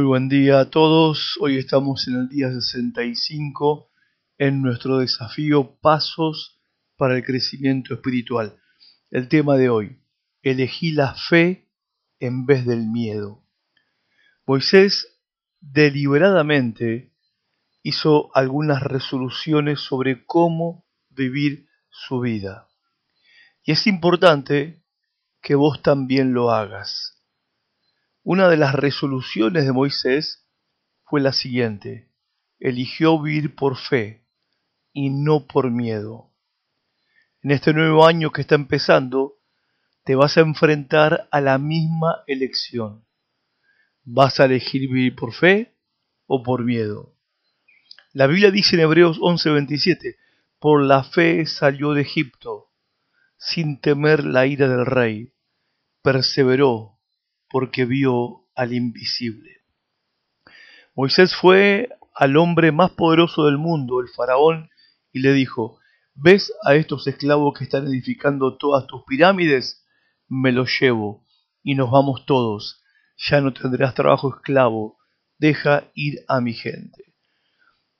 Muy buen día a todos. Hoy estamos en el día 65 en nuestro desafío Pasos para el Crecimiento Espiritual. El tema de hoy, elegí la fe en vez del miedo. Moisés deliberadamente hizo algunas resoluciones sobre cómo vivir su vida. Y es importante que vos también lo hagas. Una de las resoluciones de Moisés fue la siguiente. Eligió vivir por fe y no por miedo. En este nuevo año que está empezando, te vas a enfrentar a la misma elección. ¿Vas a elegir vivir por fe o por miedo? La Biblia dice en Hebreos 11:27, por la fe salió de Egipto, sin temer la ira del rey, perseveró porque vio al invisible. Moisés fue al hombre más poderoso del mundo, el faraón, y le dijo, ¿ves a estos esclavos que están edificando todas tus pirámides? Me los llevo y nos vamos todos. Ya no tendrás trabajo esclavo, deja ir a mi gente.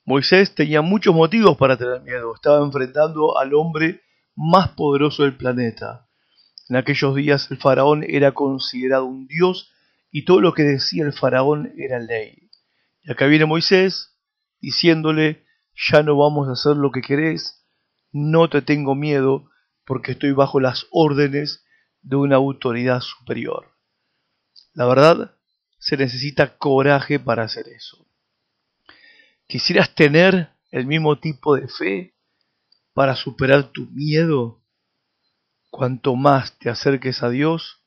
Moisés tenía muchos motivos para tener miedo, estaba enfrentando al hombre más poderoso del planeta. En aquellos días el faraón era considerado un dios y todo lo que decía el faraón era ley. Y acá viene Moisés diciéndole, ya no vamos a hacer lo que querés, no te tengo miedo porque estoy bajo las órdenes de una autoridad superior. La verdad, se necesita coraje para hacer eso. ¿Quisieras tener el mismo tipo de fe para superar tu miedo? Cuanto más te acerques a Dios,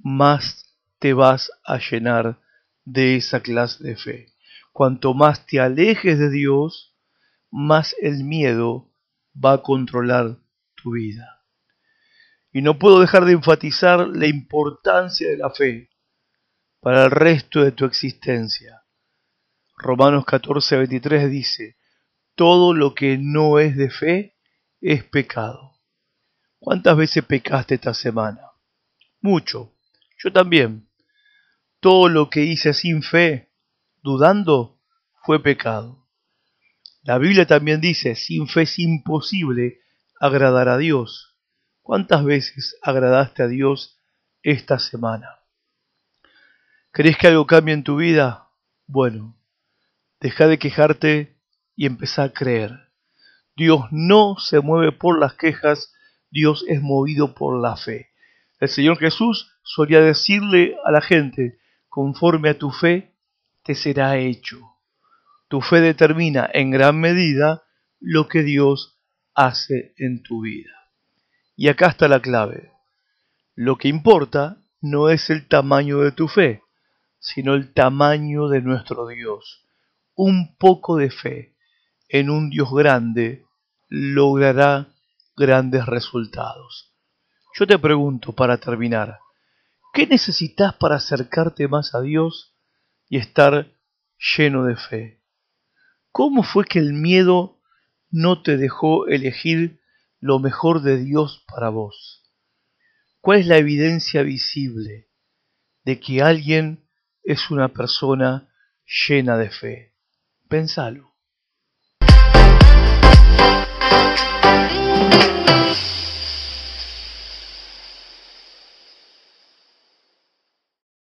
más te vas a llenar de esa clase de fe. Cuanto más te alejes de Dios, más el miedo va a controlar tu vida. Y no puedo dejar de enfatizar la importancia de la fe para el resto de tu existencia. Romanos 14, 23 dice, todo lo que no es de fe es pecado. ¿Cuántas veces pecaste esta semana? Mucho. Yo también. Todo lo que hice sin fe, dudando, fue pecado. La Biblia también dice, sin fe es imposible agradar a Dios. ¿Cuántas veces agradaste a Dios esta semana? ¿Crees que algo cambie en tu vida? Bueno, deja de quejarte y empezá a creer. Dios no se mueve por las quejas, Dios es movido por la fe. El Señor Jesús solía decirle a la gente, conforme a tu fe, te será hecho. Tu fe determina en gran medida lo que Dios hace en tu vida. Y acá está la clave. Lo que importa no es el tamaño de tu fe, sino el tamaño de nuestro Dios. Un poco de fe en un Dios grande logrará grandes resultados. Yo te pregunto para terminar, ¿qué necesitas para acercarte más a Dios y estar lleno de fe? ¿Cómo fue que el miedo no te dejó elegir lo mejor de Dios para vos? ¿Cuál es la evidencia visible de que alguien es una persona llena de fe? Pensalo.